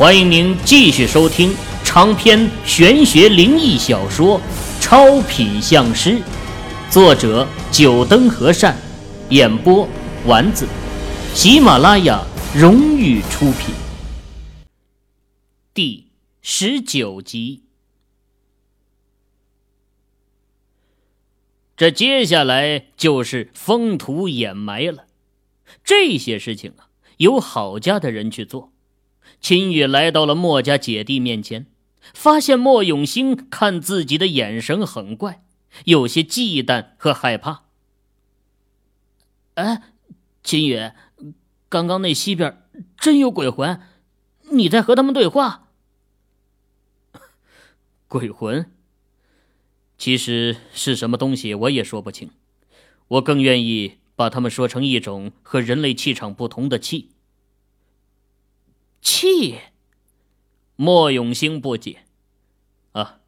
欢迎您继续收听长篇玄学灵异小说《超品相师》，作者：九灯和善，演播：丸子，喜马拉雅荣誉出品。第十九集，这接下来就是封土掩埋了。这些事情啊，由郝家的人去做。秦羽来到了莫家姐弟面前，发现莫永兴看自己的眼神很怪，有些忌惮和害怕。哎，秦羽，刚刚那西边真有鬼魂？你在和他们对话？鬼魂？其实是什么东西，我也说不清。我更愿意把他们说成一种和人类气场不同的气。气，莫永兴不解。啊，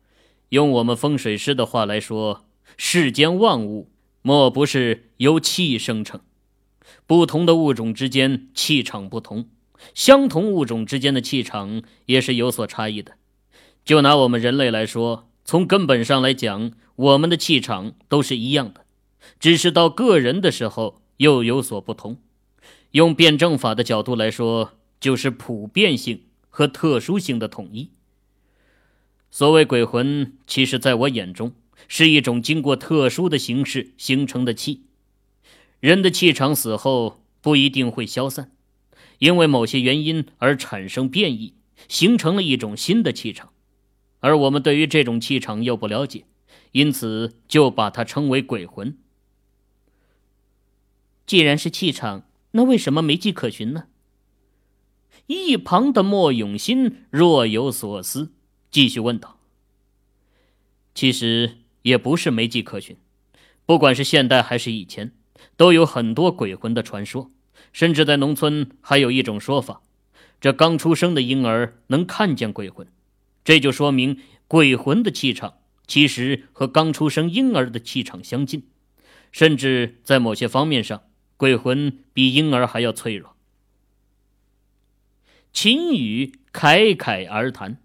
用我们风水师的话来说，世间万物莫不是由气生成？不同的物种之间气场不同，相同物种之间的气场也是有所差异的。就拿我们人类来说，从根本上来讲，我们的气场都是一样的，只是到个人的时候又有所不同。用辩证法的角度来说。就是普遍性和特殊性的统一。所谓鬼魂，其实在我眼中是一种经过特殊的形式形成的气。人的气场死后不一定会消散，因为某些原因而产生变异，形成了一种新的气场。而我们对于这种气场又不了解，因此就把它称为鬼魂。既然是气场，那为什么没迹可循呢？一旁的莫永新若有所思，继续问道：“其实也不是没迹可循，不管是现代还是以前，都有很多鬼魂的传说。甚至在农村还有一种说法，这刚出生的婴儿能看见鬼魂，这就说明鬼魂的气场其实和刚出生婴儿的气场相近，甚至在某些方面上，鬼魂比婴儿还要脆弱。”秦羽侃侃而谈，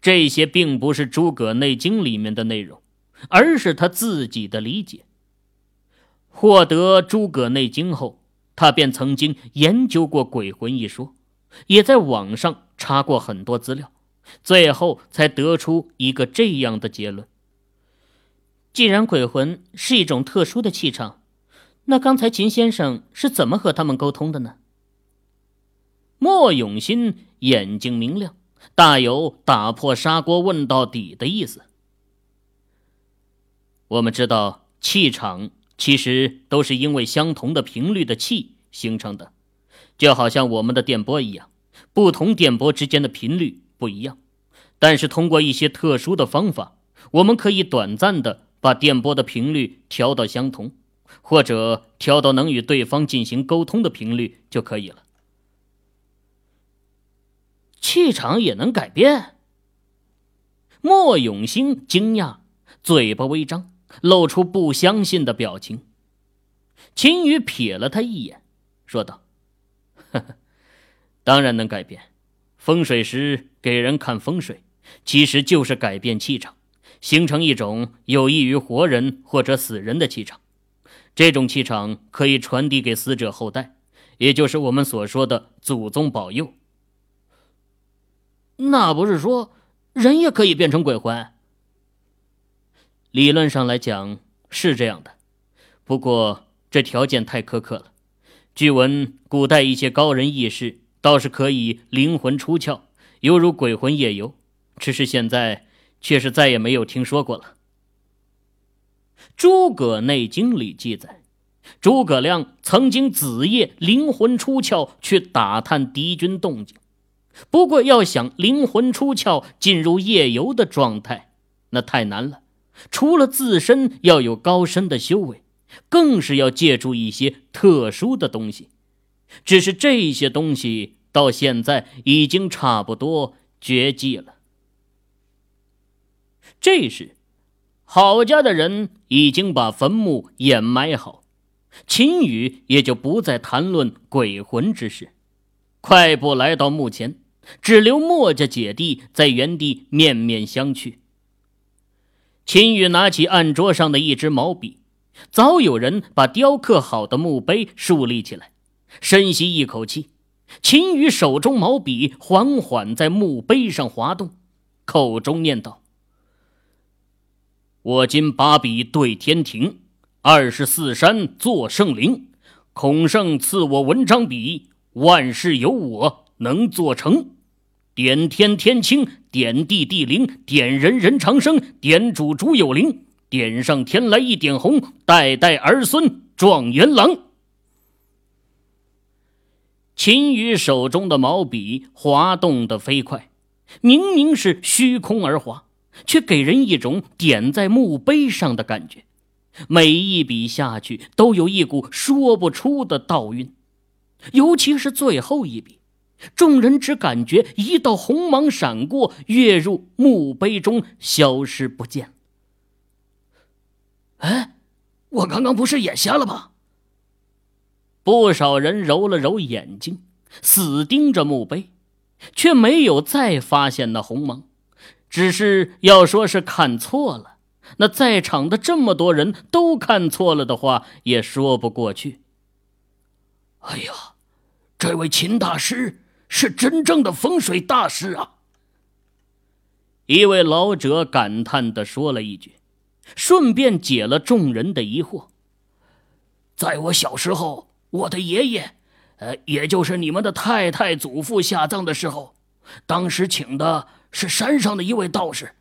这些并不是《诸葛内经》里面的内容，而是他自己的理解。获得《诸葛内经》后，他便曾经研究过鬼魂一说，也在网上查过很多资料，最后才得出一个这样的结论：既然鬼魂是一种特殊的气场，那刚才秦先生是怎么和他们沟通的呢？莫永新眼睛明亮，大有打破砂锅问到底的意思。我们知道，气场其实都是因为相同的频率的气形成的，就好像我们的电波一样，不同电波之间的频率不一样，但是通过一些特殊的方法，我们可以短暂的把电波的频率调到相同，或者调到能与对方进行沟通的频率就可以了。气场也能改变？莫永兴惊讶，嘴巴微张，露出不相信的表情。秦羽瞥了他一眼，说道：“呵呵，当然能改变。风水师给人看风水，其实就是改变气场，形成一种有益于活人或者死人的气场。这种气场可以传递给死者后代，也就是我们所说的祖宗保佑。”那不是说人也可以变成鬼魂？理论上来讲是这样的，不过这条件太苛刻了。据闻古代一些高人异士倒是可以灵魂出窍，犹如鬼魂夜游，只是现在却是再也没有听说过了。《诸葛内经》里记载，诸葛亮曾经子夜灵魂出窍去打探敌军动静。不过，要想灵魂出窍进入夜游的状态，那太难了。除了自身要有高深的修为，更是要借助一些特殊的东西。只是这些东西到现在已经差不多绝迹了。这时，郝家的人已经把坟墓掩埋好，秦羽也就不再谈论鬼魂之事，快步来到墓前。只留墨家姐弟在原地面面相觑。秦羽拿起案桌上的一支毛笔，早有人把雕刻好的墓碑竖立起来。深吸一口气，秦羽手中毛笔缓缓在墓碑上滑动，口中念道：“我今把笔对天庭，二十四山作圣灵。孔圣赐我文章笔，万事有我能做成。点天天清，点地地灵，点人人长生，点主主有灵，点上天来一点红，代代儿孙状元郎。”秦羽手中的毛笔滑动的飞快，明明是虚空而滑，却给人一种点在墓碑上的感觉。每一笔下去，都有一股说不出的道韵。尤其是最后一笔，众人只感觉一道红芒闪过，跃入墓碑中，消失不见。哎，我刚刚不是眼瞎了吗？不少人揉了揉眼睛，死盯着墓碑，却没有再发现那红芒。只是要说是看错了，那在场的这么多人都看错了的话，也说不过去。哎呀，这位秦大师是真正的风水大师啊！一位老者感叹的说了一句，顺便解了众人的疑惑。在我小时候。我的爷爷，呃，也就是你们的太太祖父下葬的时候，当时请的是山上的一位道士。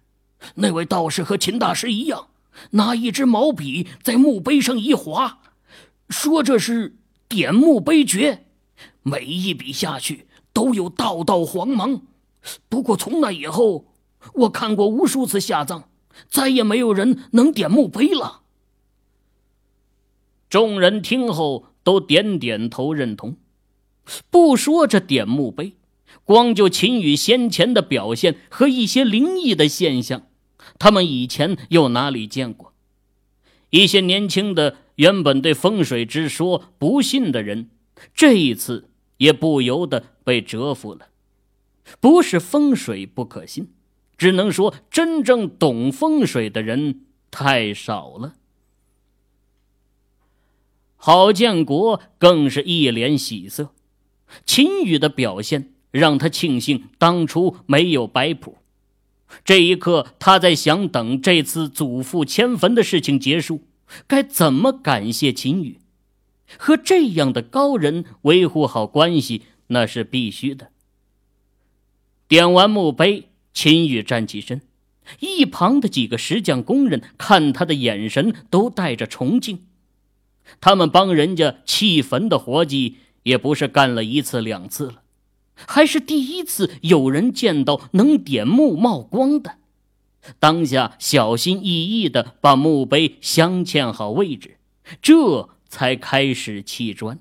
那位道士和秦大师一样，拿一支毛笔在墓碑上一划，说这是点墓碑诀，每一笔下去都有道道黄芒。不过从那以后，我看过无数次下葬，再也没有人能点墓碑了。众人听后。都点点头认同，不说这点墓碑，光就秦羽先前的表现和一些灵异的现象，他们以前又哪里见过？一些年轻的原本对风水之说不信的人，这一次也不由得被折服了。不是风水不可信，只能说真正懂风水的人太少了。郝建国更是一脸喜色，秦羽的表现让他庆幸当初没有摆谱。这一刻，他在想，等这次祖父迁坟的事情结束，该怎么感谢秦羽？和这样的高人维护好关系，那是必须的。点完墓碑，秦羽站起身，一旁的几个石匠工人看他的眼神都带着崇敬。他们帮人家砌坟的活计也不是干了一次两次了，还是第一次有人见到能点墓冒光的。当下小心翼翼的把墓碑镶嵌好位置，这才开始砌砖。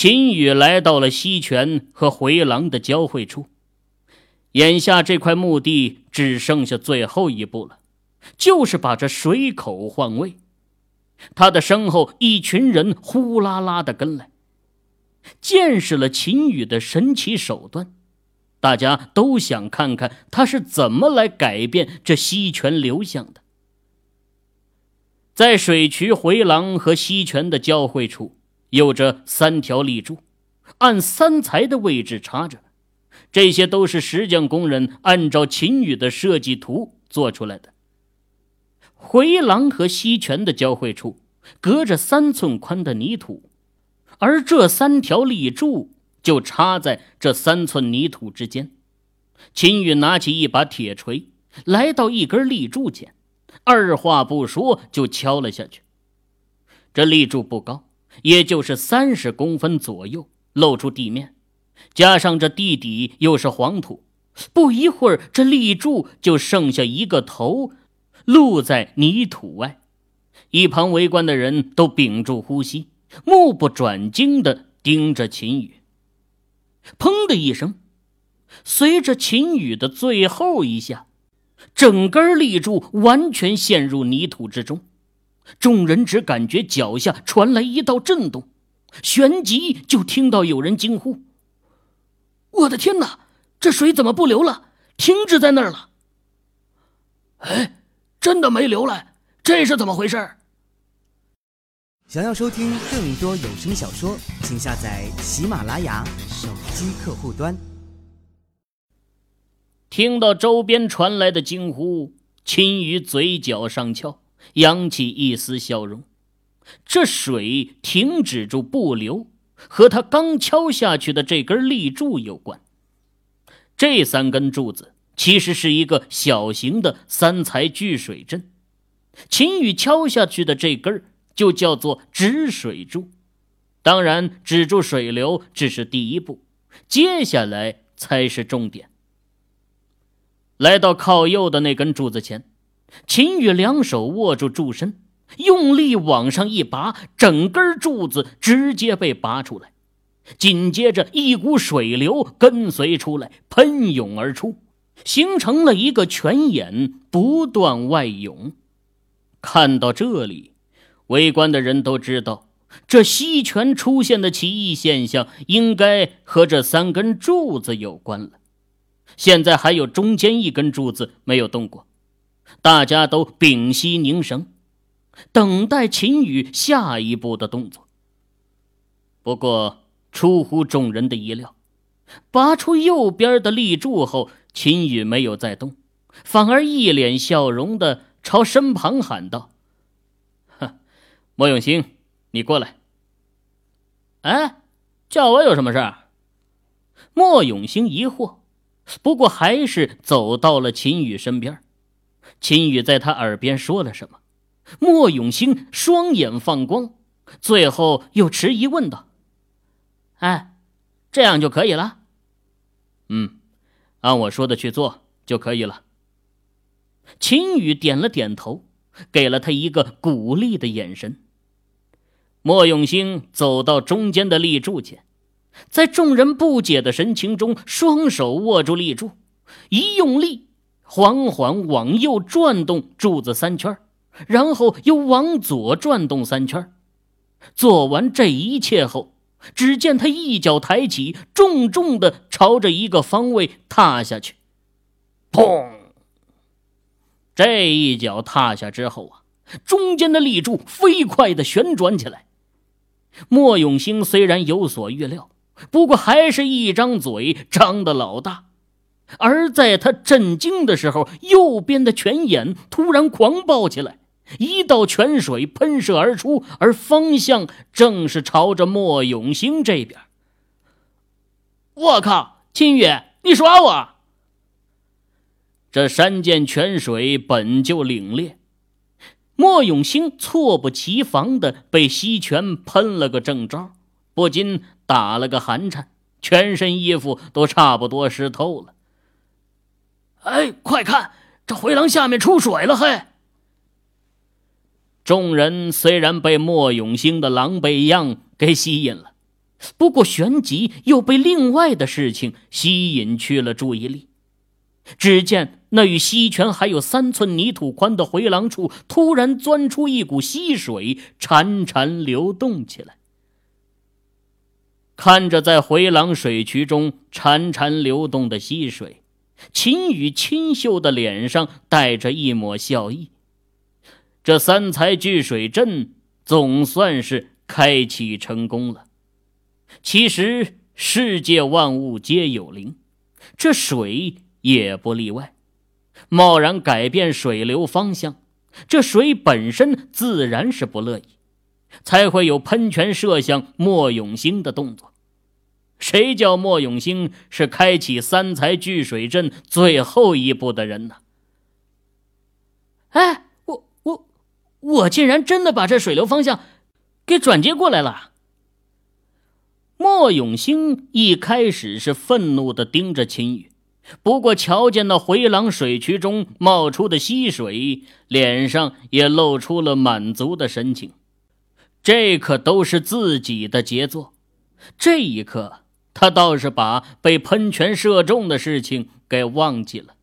秦羽来到了西泉和回廊的交汇处，眼下这块墓地只剩下最后一步了，就是把这水口换位。他的身后，一群人呼啦啦的跟来，见识了秦羽的神奇手段，大家都想看看他是怎么来改变这西泉流向的。在水渠回廊和西泉的交汇处，有着三条立柱，按三才的位置插着，这些都是石匠工人按照秦羽的设计图做出来的。回廊和西泉的交汇处，隔着三寸宽的泥土，而这三条立柱就插在这三寸泥土之间。秦羽拿起一把铁锤，来到一根立柱前，二话不说就敲了下去。这立柱不高，也就是三十公分左右，露出地面，加上这地底又是黄土，不一会儿，这立柱就剩下一个头。露在泥土外，一旁围观的人都屏住呼吸，目不转睛的盯着秦羽。砰的一声，随着秦羽的最后一下，整根立柱完全陷入泥土之中。众人只感觉脚下传来一道震动，旋即就听到有人惊呼：“我的天哪，这水怎么不流了？停止在那儿了。哎，真的没流了，这是怎么回事？想要收听更多有声小说，请下载喜马拉雅手机客户端。听到周边传来的惊呼，秦宇嘴角上翘，扬起一丝笑容。这水停止住不流，和他刚敲下去的这根立柱有关。这三根柱子其实是一个小型的三才聚水阵，秦宇敲下去的这根就叫做止水柱。当然，止住水流只是第一步，接下来才是重点。来到靠右的那根柱子前，秦宇两手握住柱身。用力往上一拔，整根柱子直接被拔出来。紧接着，一股水流跟随出来，喷涌而出，形成了一个泉眼，不断外涌。看到这里，围观的人都知道，这溪泉出现的奇异现象，应该和这三根柱子有关了。现在还有中间一根柱子没有动过，大家都屏息凝神。等待秦羽下一步的动作。不过出乎众人的意料，拔出右边的立柱后，秦羽没有再动，反而一脸笑容的朝身旁喊道：“哼，莫永兴，你过来。”“哎，叫我有什么事？”莫永兴疑惑，不过还是走到了秦羽身边。秦宇在他耳边说了什么？莫永兴双眼放光，最后又迟疑问道：“哎，这样就可以了？”“嗯，按我说的去做就可以了。”秦宇点了点头，给了他一个鼓励的眼神。莫永兴走到中间的立柱前，在众人不解的神情中，双手握住立柱，一用力，缓缓往右转动柱子三圈。然后又往左转动三圈，做完这一切后，只见他一脚抬起，重重的朝着一个方位踏下去。砰！这一脚踏下之后啊，中间的立柱飞快的旋转起来。莫永兴虽然有所预料，不过还是一张嘴张的老大。而在他震惊的时候，右边的泉眼突然狂暴起来。一道泉水喷射而出，而方向正是朝着莫永兴这边。我靠，秦宇，你耍我！这山涧泉水本就凛冽，莫永兴猝不及防的被溪泉喷了个正着，不禁打了个寒颤，全身衣服都差不多湿透了。哎，快看，这回廊下面出水了，嘿！众人虽然被莫永兴的狼狈样给吸引了，不过旋即又被另外的事情吸引去了注意力。只见那与溪泉还有三寸泥土宽的回廊处，突然钻出一股溪水，潺潺流动起来。看着在回廊水渠中潺潺流动的溪水，秦羽清秀的脸上带着一抹笑意。这三才聚水阵总算是开启成功了。其实世界万物皆有灵，这水也不例外。贸然改变水流方向，这水本身自然是不乐意，才会有喷泉射向莫永兴的动作。谁叫莫永兴是开启三才聚水阵最后一步的人呢？哎。我我我竟然真的把这水流方向给转接过来了！莫永兴一开始是愤怒的盯着秦宇，不过瞧见那回廊水渠中冒出的溪水，脸上也露出了满足的神情。这可都是自己的杰作。这一刻，他倒是把被喷泉射中的事情给忘记了。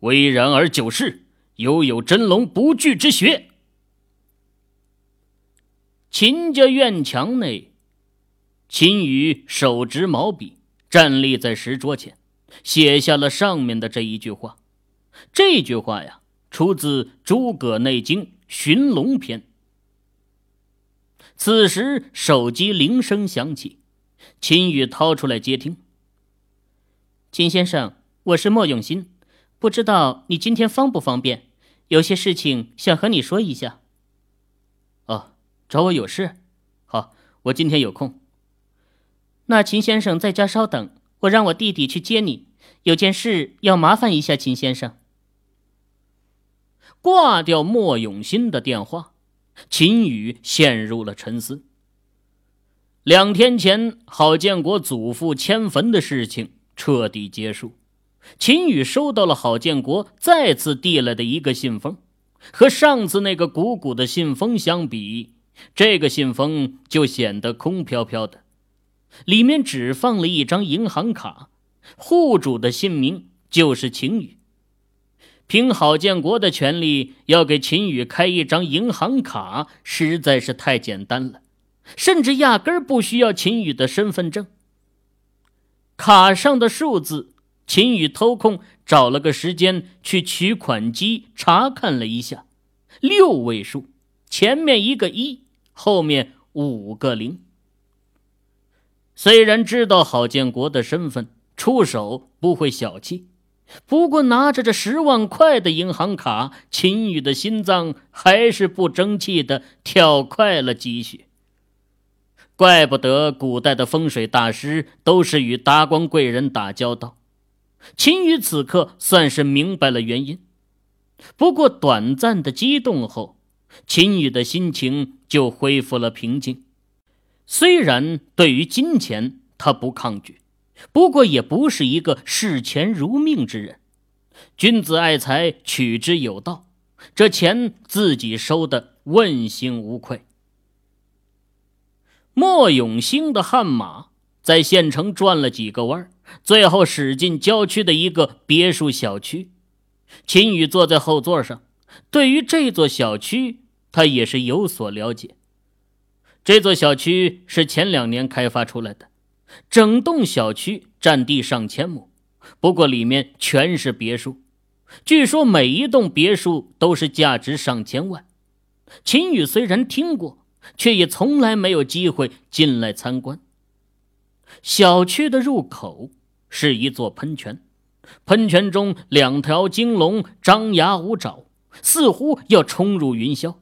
巍然而久视。犹有真龙不惧之学。秦家院墙内，秦宇手执毛笔，站立在石桌前，写下了上面的这一句话。这句话呀，出自《诸葛内经·寻龙篇》。此时，手机铃声响起，秦宇掏出来接听。秦先生，我是莫永新，不知道你今天方不方便？有些事情想和你说一下。哦，找我有事？好，我今天有空。那秦先生在家稍等，我让我弟弟去接你。有件事要麻烦一下秦先生。挂掉莫永新的电话，秦宇陷入了沉思。两天前，郝建国祖父迁坟的事情。彻底结束。秦宇收到了郝建国再次递来的一个信封，和上次那个鼓鼓的信封相比，这个信封就显得空飘飘的，里面只放了一张银行卡，户主的姓名就是秦宇。凭郝建国的权利，要给秦宇开一张银行卡，实在是太简单了，甚至压根儿不需要秦宇的身份证。卡上的数字，秦宇偷空找了个时间去取款机查看了一下，六位数，前面一个一，后面五个零。虽然知道郝建国的身份，出手不会小气，不过拿着这十万块的银行卡，秦宇的心脏还是不争气的跳快了几许。怪不得古代的风水大师都是与达官贵人打交道。秦宇此刻算是明白了原因，不过短暂的激动后，秦宇的心情就恢复了平静。虽然对于金钱他不抗拒，不过也不是一个视钱如命之人。君子爱财，取之有道，这钱自己收的问心无愧。莫永兴的悍马在县城转了几个弯，最后驶进郊区的一个别墅小区。秦宇坐在后座上，对于这座小区，他也是有所了解。这座小区是前两年开发出来的，整栋小区占地上千亩，不过里面全是别墅，据说每一栋别墅都是价值上千万。秦宇虽然听过。却也从来没有机会进来参观。小区的入口是一座喷泉，喷泉中两条金龙张牙舞爪，似乎要冲入云霄。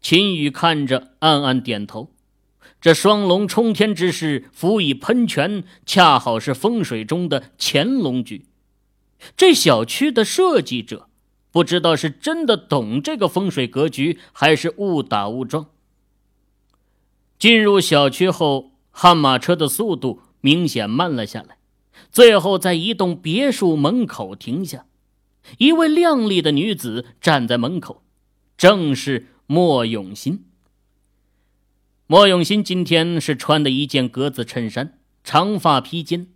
秦宇看着，暗暗点头。这双龙冲天之势，辅以喷泉，恰好是风水中的乾龙局。这小区的设计者，不知道是真的懂这个风水格局，还是误打误撞。进入小区后，悍马车的速度明显慢了下来，最后在一栋别墅门口停下。一位靓丽的女子站在门口，正是莫永新。莫永新今天是穿的一件格子衬衫，长发披肩，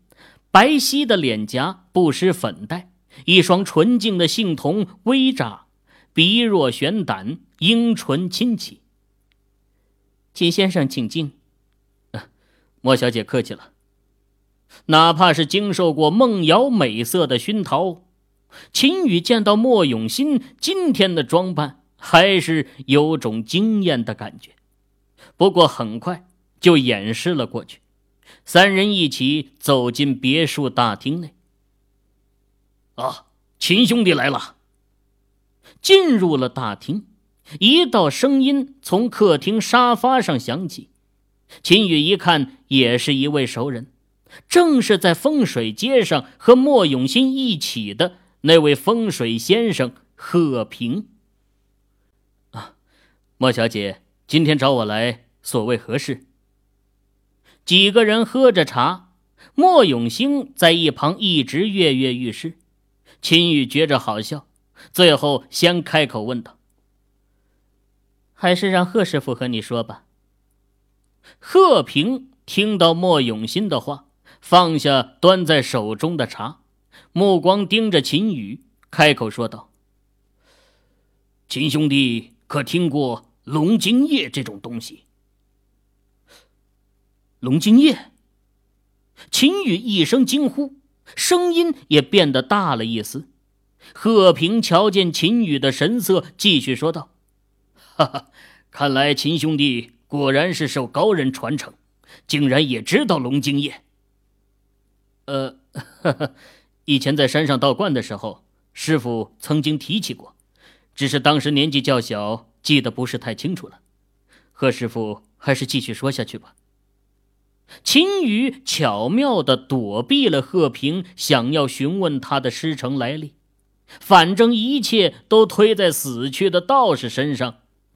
白皙的脸颊不施粉黛，一双纯净的杏瞳微眨，鼻若悬胆，樱唇轻启。秦先生，请进。莫小姐客气了。哪怕是经受过梦瑶美色的熏陶，秦宇见到莫永新今天的装扮，还是有种惊艳的感觉。不过很快就掩饰了过去。三人一起走进别墅大厅内。啊，秦兄弟来了。进入了大厅。一道声音从客厅沙发上响起，秦宇一看，也是一位熟人，正是在风水街上和莫永新一起的那位风水先生贺平。啊，莫小姐今天找我来，所谓何事？几个人喝着茶，莫永兴在一旁一直跃跃欲试。秦宇觉着好笑，最后先开口问道。还是让贺师傅和你说吧。贺平听到莫永新的话，放下端在手中的茶，目光盯着秦宇，开口说道：“秦兄弟可听过龙精液这种东西？”龙金叶。秦羽一声惊呼，声音也变得大了一丝。贺平瞧见秦羽的神色，继续说道：“哈哈，看来秦兄弟果然是受高人传承，竟然也知道龙精液。呃，哈哈，以前在山上道观的时候，师傅曾经提起过，只是当时年纪较小，记得不是太清楚了。贺师傅还是继续说下去吧。”秦羽巧妙地躲避了贺平想要询问他的师承来历，反正一切都推在死去的道士身上